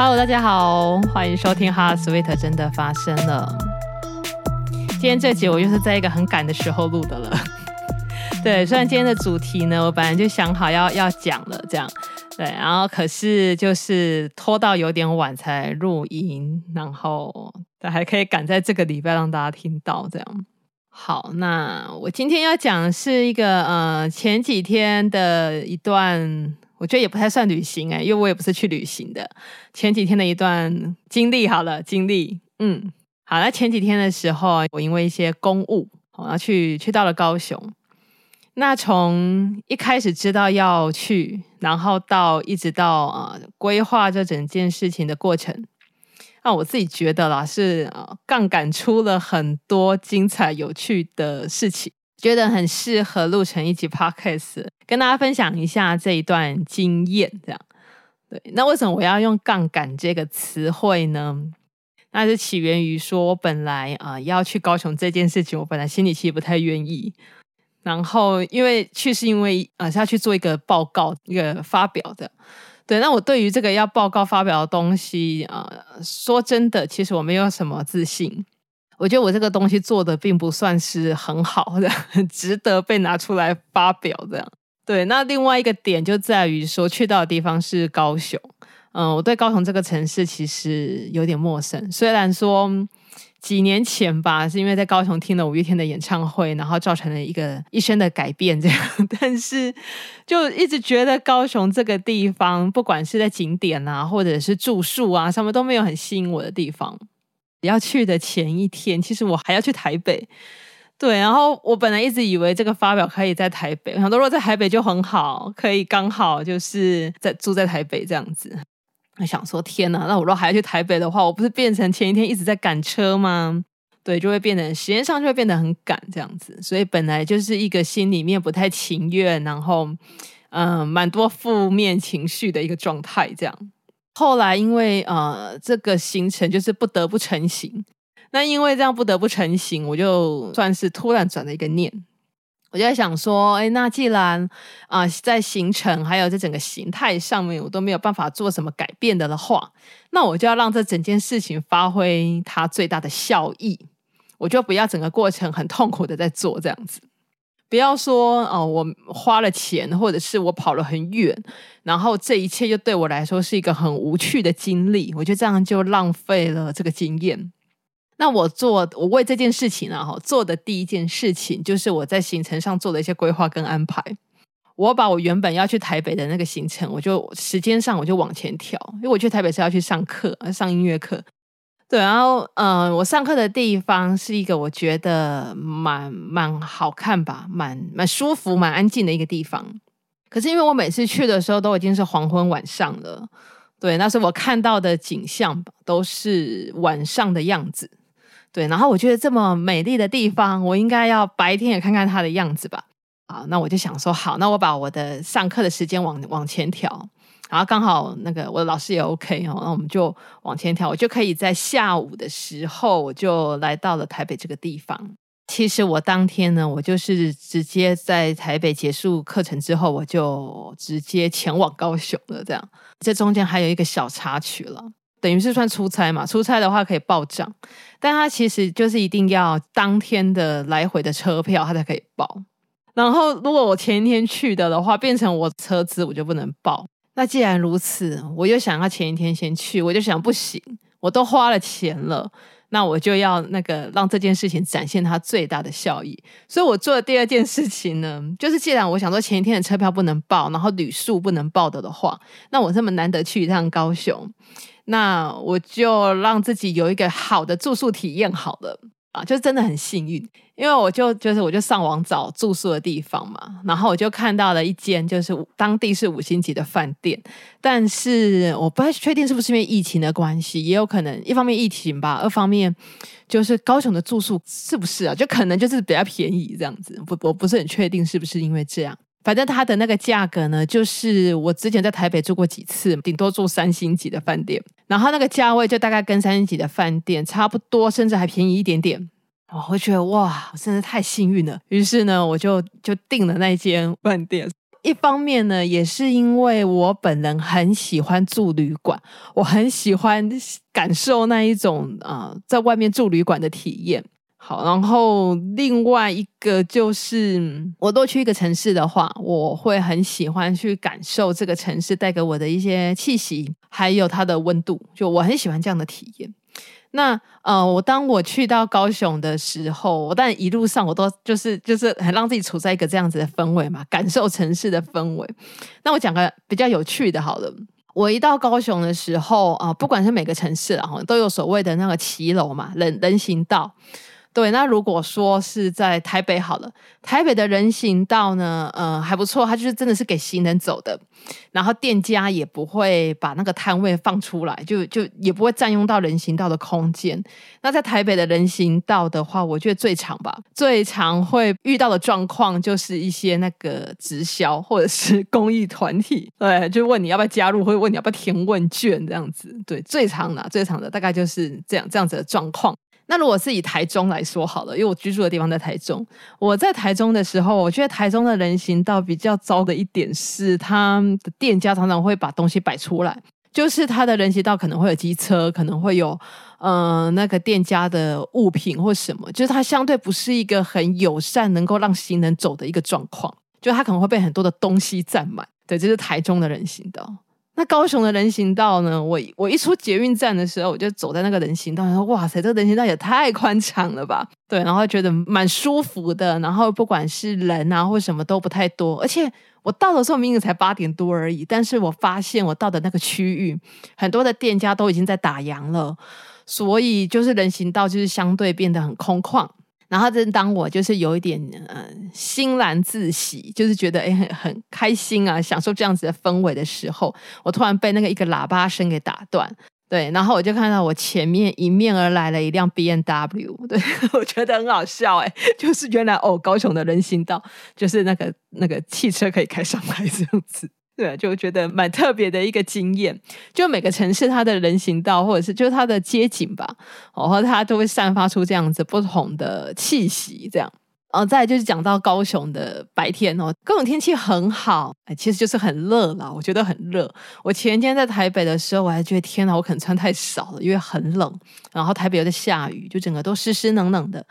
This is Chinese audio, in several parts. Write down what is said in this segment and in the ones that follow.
Hello，大家好，欢迎收听《哈 Sweet 真的发生了》。今天这集我又是在一个很赶的时候录的了。对，虽然今天的主题呢，我本来就想好要要讲了，这样。对，然后可是就是拖到有点晚才录音，然后但还可以赶在这个礼拜让大家听到这样。好，那我今天要讲的是一个呃前几天的一段。我觉得也不太算旅行哎，因为我也不是去旅行的。前几天的一段经历，好了，经历，嗯，好，那前几天的时候，我因为一些公务，我要去去到了高雄。那从一开始知道要去，然后到一直到呃规划这整件事情的过程，那我自己觉得啦，是呃杠杆出了很多精彩有趣的事情。觉得很适合录成一集 podcast，跟大家分享一下这一段经验。这样，对，那为什么我要用“杠杆”这个词汇呢？那是起源于说，我本来啊、要去高雄这件事情，我本来心里其实不太愿意。然后，因为去是因为啊、是要去做一个报告、一个发表的。对，那我对于这个要报告发表的东西啊、说真的，其实我没有什么自信。我觉得我这个东西做的并不算是很好的，很 值得被拿出来发表这样。对，那另外一个点就在于说，去到的地方是高雄。嗯，我对高雄这个城市其实有点陌生。虽然说几年前吧，是因为在高雄听了五月天的演唱会，然后造成了一个一生的改变这样，但是就一直觉得高雄这个地方，不管是在景点啊，或者是住宿啊，什么都没有很吸引我的地方。要去的前一天，其实我还要去台北，对，然后我本来一直以为这个发表可以在台北，我想说如果在台北就很好，可以刚好就是在住在台北这样子。我想说天哪，那我如果还要去台北的话，我不是变成前一天一直在赶车吗？对，就会变得时间上就会变得很赶这样子，所以本来就是一个心里面不太情愿，然后嗯、呃，蛮多负面情绪的一个状态这样。后来因为呃这个行程就是不得不成型，那因为这样不得不成型，我就算是突然转了一个念，我就在想说，哎，那既然啊、在行程还有这整个形态上面我都没有办法做什么改变的的话，那我就要让这整件事情发挥它最大的效益，我就不要整个过程很痛苦的在做这样子。不要说哦，我花了钱，或者是我跑了很远，然后这一切就对我来说是一个很无趣的经历。我觉得这样就浪费了这个经验。那我做，我为这件事情啊，哈，做的第一件事情就是我在行程上做了一些规划跟安排。我把我原本要去台北的那个行程，我就时间上我就往前调，因为我去台北是要去上课，上音乐课。对，然后，嗯、我上课的地方是一个我觉得蛮蛮好看吧，蛮蛮舒服、蛮安静的一个地方。可是因为我每次去的时候都已经是黄昏晚上了，对，那时候我看到的景象吧都是晚上的样子。对，然后我觉得这么美丽的地方，我应该要白天也看看它的样子吧。啊，那我就想说，好，那我把我的上课的时间往往前调。然后刚好那个我的老师也 OK 哦，那我们就往前调，我就可以在下午的时候我就来到了台北这个地方。其实我当天呢，我就是直接在台北结束课程之后，我就直接前往高雄了。这样，这中间还有一个小插曲了，等于是算出差嘛。出差的话可以报账，但他其实就是一定要当天的来回的车票，他才可以报。然后如果我前一天去的的话，变成我车资我就不能报。那既然如此，我又想要前一天先去，我就想不行，我都花了钱了，那我就要那个让这件事情展现它最大的效益。所以我做的第二件事情呢，就是既然我想说前一天的车票不能报，然后旅宿不能报的的话，那我这么难得去一趟高雄，那我就让自己有一个好的住宿体验好了。啊，就真的很幸运，因为我就就是我就上网找住宿的地方嘛，然后我就看到了一间就是当地是五星级的饭店，但是我不太确定是不是因为疫情的关系，也有可能一方面疫情吧，二方面就是高雄的住宿是不是啊，就可能就是比较便宜这样子，不我不是很确定是不是因为这样，反正它的那个价格呢，就是我之前在台北住过几次，顶多住三星级的饭店。然后那个价位就大概跟三星级的饭店差不多，甚至还便宜一点点。我会觉得哇，我真的太幸运了。于是呢，我就就订了那间饭店。一方面呢，也是因为我本人很喜欢住旅馆，我很喜欢感受那一种啊、呃，在外面住旅馆的体验。好，然后另外一个就是，我多去一个城市的话，我会很喜欢去感受这个城市带给我的一些气息，还有它的温度，就我很喜欢这样的体验。那呃，我当我去到高雄的时候，我但一路上我都就是就是很让自己处在一个这样子的氛围嘛，感受城市的氛围。那我讲个比较有趣的，好了。我一到高雄的时候啊、不管是每个城市啊，都有所谓的那个骑楼嘛，人人行道。对，那如果说是在台北好了，台北的人行道呢，呃，还不错，它就是真的是给行人走的，然后店家也不会把那个摊位放出来，就就也不会占用到人行道的空间。那在台北的人行道的话，我觉得最常吧，最常会遇到的状况就是一些那个直销或者是 公益团体，对，就问你要不要加入，或者问你要不要填问卷这样子，对，最常的最常的大概就是这样这样子的状况。那如果是以台中来说好了，因为我居住的地方在台中。我在台中的时候，我觉得台中的人行道比较糟的一点是，他的店家常常会把东西摆出来，就是他的人行道可能会有机车，可能会有嗯、呃、那个店家的物品或什么，就是它相对不是一个很友善，能够让行人走的一个状况，就它可能会被很多的东西占满。对，这是台中的人行道。那高雄的人行道呢？我我一出捷运站的时候，我就走在那个人行道，然后哇塞，这个人行道也太宽敞了吧？对，然后觉得蛮舒服的。然后不管是人啊或什么都不太多，而且我到的时候明明才八点多而已，但是我发现我到的那个区域，很多的店家都已经在打烊了，所以就是人行道就是相对变得很空旷。然后正当我就是有一点呃欣然自喜，就是觉得诶很很开心啊，享受这样子的氛围的时候，我突然被那个一个喇叭声给打断。对，然后我就看到我前面迎面而来了一辆 BMW，对，我觉得很好笑诶，就是原来哦高雄的人行道就是那个那个汽车可以开上来这样子。对，就觉得蛮特别的一个经验。就每个城市它的人行道，或者是就它的街景吧，然后它都会散发出这样子不同的气息，这样。然后再就是讲到高雄的白天哦，高雄天气很好，哎，其实就是很热啦，我觉得很热。我前天在台北的时候，我还觉得天哪，我可能穿太少了，因为很冷。然后台北又在下雨，就整个都湿湿冷冷的。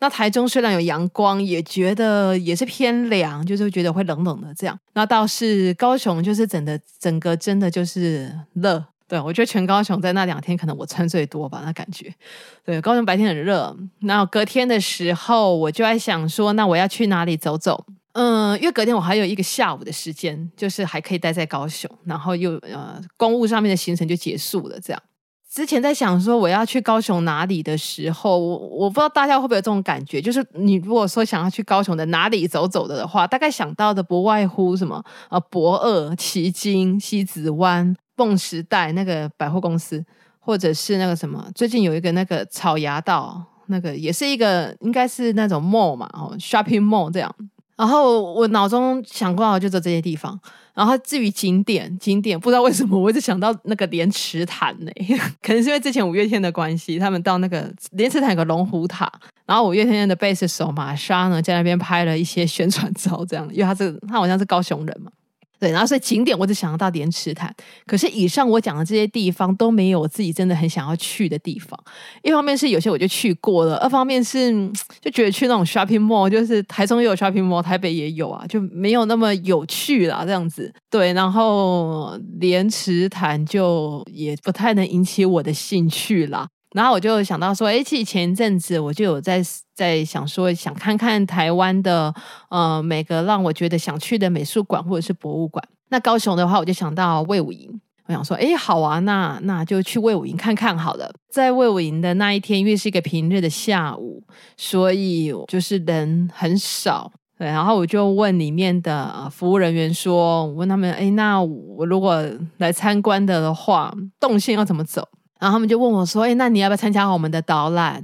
那台中虽然有阳光，也觉得也是偏凉，就是觉得会冷冷的这样。那倒是高雄，就是整的整个真的就是热。对，我觉得全高雄在那两天，可能我穿最多吧，那感觉。对，高雄白天很热，那隔天的时候，我就在想说，那我要去哪里走走？嗯，因为隔天我还有一个下午的时间，就是还可以待在高雄，然后又呃，公务上面的行程就结束了。这样，之前在想说我要去高雄哪里的时候，我我不知道大家会不会有这种感觉，就是你如果说想要去高雄的哪里走走的的话，大概想到的不外乎什么呃，博二、旗津、西子湾。梦时代那个百货公司，或者是那个什么，最近有一个那个草衙道，那个也是一个应该是那种 mall 嘛，哦，shopping mall 这样。然后我脑中想过就走这些地方。然后至于景点，景点不知道为什么我一直想到那个莲池潭呢，可能是因为之前五月天的关系，他们到那个莲池潭有个龙虎塔，然后五月天的贝斯手玛莎呢在那边拍了一些宣传照，这样，因为他是他好像是高雄人嘛。对，然后所以景点我只想到莲池潭，可是以上我讲的这些地方都没有我自己真的很想要去的地方。一方面是有些我就去过了，二方面是就觉得去那种 shopping mall，就是台中也有 shopping mall，台北也有啊，就没有那么有趣啦，这样子。对，然后莲池潭就也不太能引起我的兴趣啦。然后我就想到说，哎，其实前一阵子我就有在在想说，想看看台湾的呃每个让我觉得想去的美术馆或者是博物馆。那高雄的话，我就想到魏武营，我想说，哎，好啊，那那就去魏武营看看好了。在魏武营的那一天，因为是一个平日的下午，所以就是人很少。对，然后我就问里面的服务人员说，我问他们，哎，那我如果来参观的的话，动线要怎么走？然后他们就问我说：“哎，那你要不要参加我们的导览？”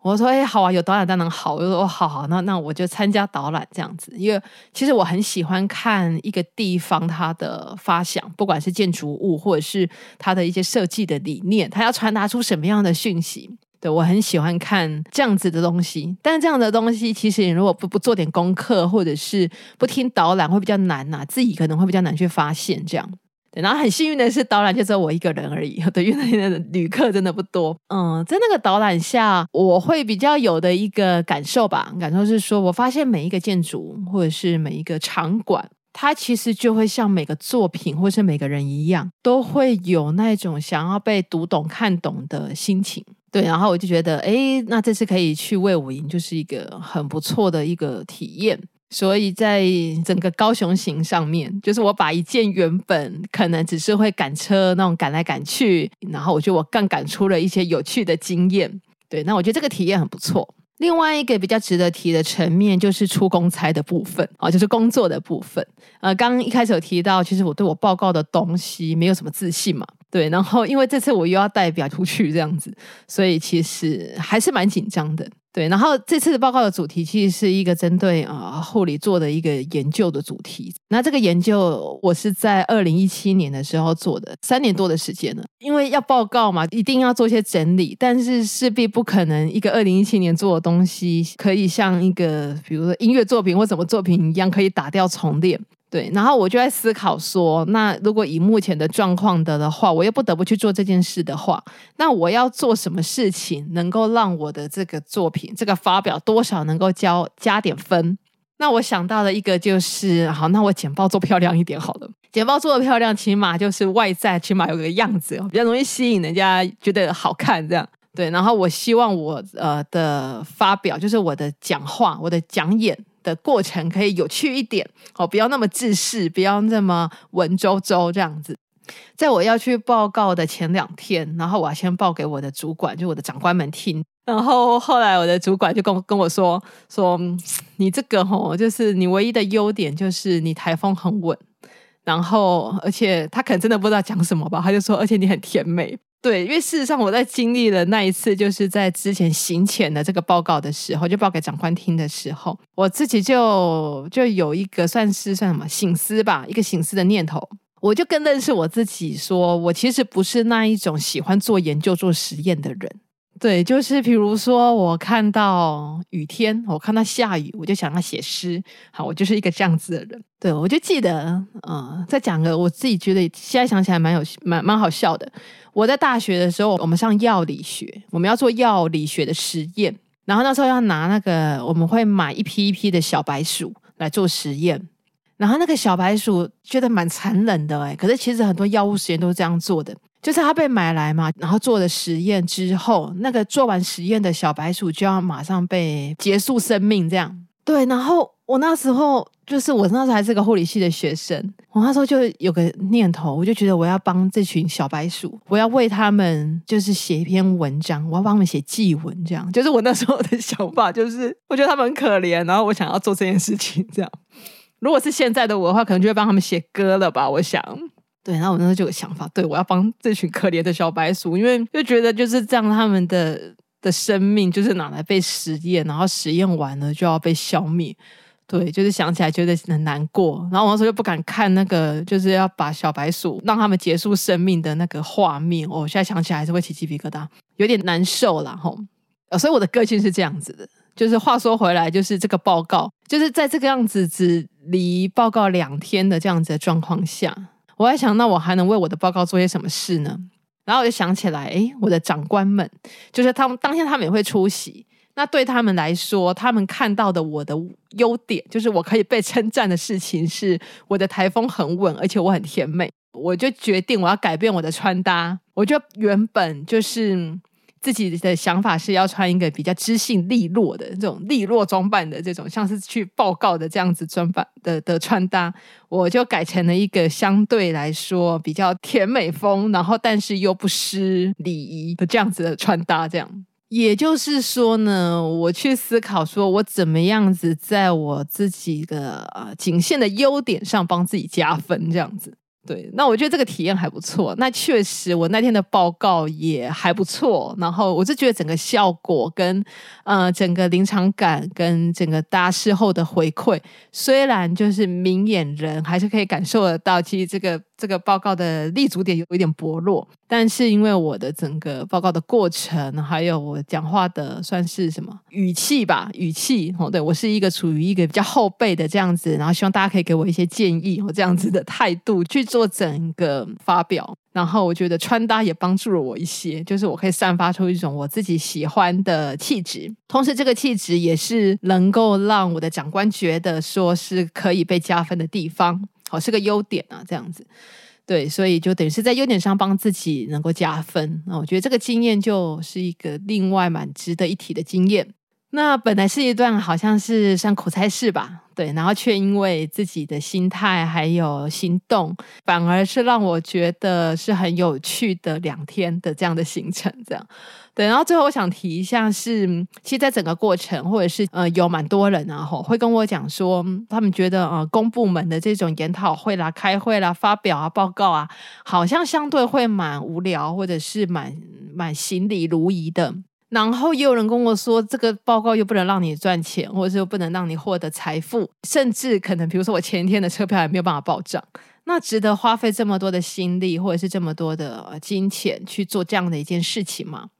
我说：“哎，好啊，有导览当然好。”我说：“哦，好好，那那我就参加导览这样子。因为其实我很喜欢看一个地方它的发想，不管是建筑物或者是它的一些设计的理念，它要传达出什么样的讯息。对，我很喜欢看这样子的东西，但是这样的东西其实你如果不不做点功课，或者是不听导览，会比较难呐、自己可能会比较难去发现这样。然后很幸运的是，导览就只有我一个人而已，对，因为那边的旅客真的不多。嗯，在那个导览下，我会比较有的一个感受吧，感受是说，我发现每一个建筑或者是每一个场馆。它其实就会像每个作品，或是每个人一样，都会有那种想要被读懂、看懂的心情。对，然后我就觉得，哎，那这次可以去魏武营，就是一个很不错的一个体验。所以在整个高雄行上面，就是我把一件原本可能只是会赶车那种赶来赶去，然后我觉得我更赶出了一些有趣的经验。对，那我觉得这个体验很不错。另外一个比较值得提的层面就是出公差的部分啊，就是工作的部分。呃，刚刚一开始有提到，其实我对我报告的东西没有什么自信嘛，对。然后因为这次我又要代表出去这样子，所以其实还是蛮紧张的。对，然后这次的报告的主题其实是一个针对啊护理做的一个研究的主题。那这个研究我是在二零一七年的时候做的，三年多的时间了。因为要报告嘛，一定要做一些整理，但是势必不可能一个二零一七年做的东西可以像一个比如说音乐作品或什么作品一样可以打掉重练。对，然后我就在思考说，那如果以目前的状况的的话，我又不得不去做这件事的话，那我要做什么事情能够让我的这个作品、这个发表多少能够交加点分？那我想到的一个就是，好，那我简报做漂亮一点好了。简报做的漂亮，起码就是外在起码有个样子，比较容易吸引人家觉得好看这样。对，然后我希望我呃的发表，就是我的讲话、我的讲演。的过程可以有趣一点哦，不要那么制式，不要那么文绉绉这样子。在我要去报告的前两天，然后我要先报给我的主管，就我的长官们听。然后后来我的主管就跟跟我说说，你这个吼，就是你唯一的优点就是你台风很稳。然后而且他可能真的不知道讲什么吧，他就说，而且你很甜美。对，因为事实上我在经历了那一次，就是在之前行前的这个报告的时候，就报给长官听的时候，我自己就就有一个算是算什么醒思吧，一个醒思的念头，我就更认识我自己说，我其实不是那一种喜欢做研究、做实验的人。对，就是比如说，我看到雨天，我看到下雨，我就想要写诗。好，我就是一个这样子的人。对，我就记得，嗯、呃，再讲个我自己觉得现在想起来蛮有蛮蛮好笑的。我在大学的时候，我们上药理学，我们要做药理学的实验，然后那时候要拿那个，我们会买一批一批的小白鼠来做实验，然后那个小白鼠觉得蛮残忍的哎，可是其实很多药物实验都是这样做的。就是它被买来嘛，然后做了实验之后，那个做完实验的小白鼠就要马上被结束生命，这样。对，然后我那时候就是我那时候还是个护理系的学生，我那时候就有个念头，我就觉得我要帮这群小白鼠，我要为他们就是写一篇文章，我要帮他们写祭文，这样。就是我那时候的想法，就是我觉得他们很可怜，然后我想要做这件事情，这样。如果是现在的我的话，可能就会帮他们写歌了吧，我想。对，然后我那时候就有想法，对，我要帮这群可怜的小白鼠，因为就觉得就是这样，他们的的生命就是拿来被实验，然后实验完了就要被消灭。对，就是想起来觉得很难过。然后我那时候又不敢看那个，就是要把小白鼠让他们结束生命的那个画面。我、哦、现在想起来还是会起鸡皮疙瘩，有点难受啦。吼。所以我的个性是这样子的。就是话说回来，就是这个报告，就是在这个样子只离报告两天的这样子的状况下。我在想，那我还能为我的报告做些什么事呢？然后我就想起来，诶，我的长官们，就是他们当天他们也会出席。那对他们来说，他们看到的我的优点，就是我可以被称赞的事情，是我的台风很稳，而且我很甜美。我就决定我要改变我的穿搭。我就原本就是。自己的想法是要穿一个比较知性利落的这种利落装扮的这种，像是去报告的这样子装扮的的穿搭，我就改成了一个相对来说比较甜美风，然后但是又不失礼仪的这样子的穿搭。这样，也就是说呢，我去思考说我怎么样子在我自己的呃仅限的优点上帮自己加分，这样子。对，那我觉得这个体验还不错。那确实，我那天的报告也还不错。然后，我是觉得整个效果跟呃整个临场感跟整个大事后的回馈，虽然就是明眼人还是可以感受得到，其实这个这个报告的立足点有一点薄弱，但是因为我的整个报告的过程，还有我讲话的算是什么语气吧，语气哦，对，我是一个处于一个比较后辈的这样子，然后希望大家可以给我一些建议哦，这样子的态度去做整个发表，然后我觉得穿搭也帮助了我一些，就是我可以散发出一种我自己喜欢的气质，同时这个气质也是能够让我的长官觉得说是可以被加分的地方。好，是个优点啊，这样子，对，所以就等于是在优点上帮自己能够加分。那我觉得这个经验就是一个另外蛮值得一提的经验。那本来是一段好像是算苦差事吧，对，然后却因为自己的心态还有行动，反而是让我觉得是很有趣的两天的这样的行程，这样。对，然后最后我想提一下是，其实，在整个过程，或者是呃，有蛮多人然后会跟我讲说，他们觉得呃，公部门的这种研讨会啦、开会啦、发表啊、报告啊，好像相对会蛮无聊，或者是蛮蛮行礼如仪的。然后也有人跟我说，这个报告又不能让你赚钱，或者是又不能让你获得财富，甚至可能比如说我前一天的车票也没有办法报账，那值得花费这么多的心力，或者是这么多的金钱去做这样的一件事情吗？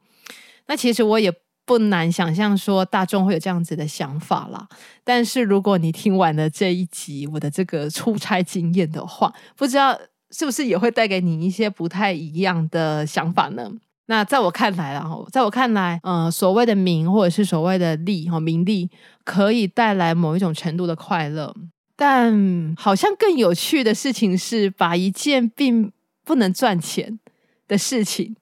那其实我也不难想象说大众会有这样子的想法啦。但是如果你听完了这一集我的这个出差经验的话，不知道是不是也会带给你一些不太一样的想法呢？那在我看来，然后在我看来，呃，所谓的名或者是所谓的利哈名利，可以带来某一种程度的快乐，但好像更有趣的事情是把一件并不能赚钱的事情。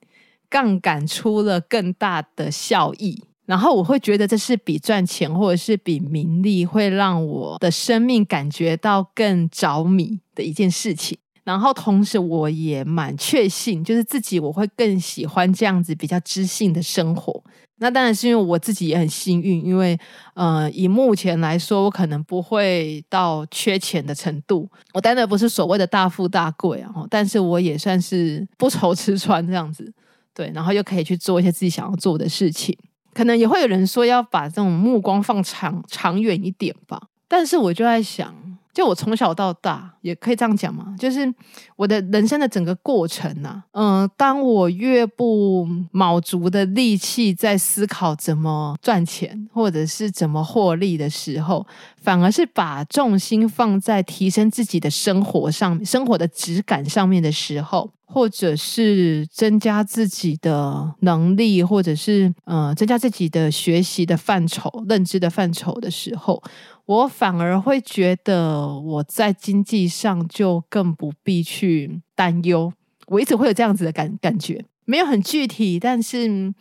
杠杆出了更大的效益，然后我会觉得这是比赚钱或者是比名利会让我的生命感觉到更着迷的一件事情。然后同时我也蛮确信，就是自己我会更喜欢这样子比较知性的生活。那当然是因为我自己也很幸运，因为呃以目前来说，我可能不会到缺钱的程度。我当然不是所谓的大富大贵啊，但是我也算是不愁吃穿这样子。对，然后又可以去做一些自己想要做的事情，可能也会有人说要把这种目光放长长远一点吧。但是我就在想，就我从小到大，也可以这样讲嘛，就是我的人生的整个过程呐、啊，嗯、当我越不卯足的力气在思考怎么赚钱或者是怎么获利的时候，反而是把重心放在提升自己的生活上，生活的质感上面的时候。或者是增加自己的能力，或者是呃增加自己的学习的范畴、认知的范畴的时候，我反而会觉得我在经济上就更不必去担忧。我一直会有这样子的感感觉，没有很具体，但是。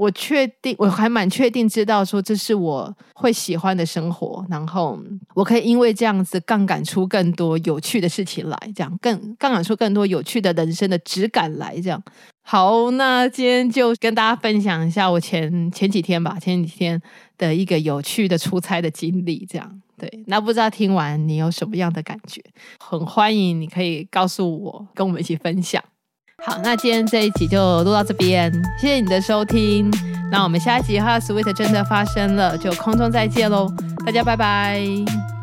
我确定，我还蛮确定知道说这是我会喜欢的生活，然后我可以因为这样子杠杆出更多有趣的事情来，这样更杠杆出更多有趣的人生的质感来，这样。好，那今天就跟大家分享一下我前前几天吧，前几天的一个有趣的出差的经历，这样。对，那不知道听完你有什么样的感觉？很欢迎你可以告诉我，跟我们一起分享。好，那今天这一集就录到这边，谢谢你的收听。那我们下一集哈，Sweet 真的发生了，就空中再见喽，大家拜拜。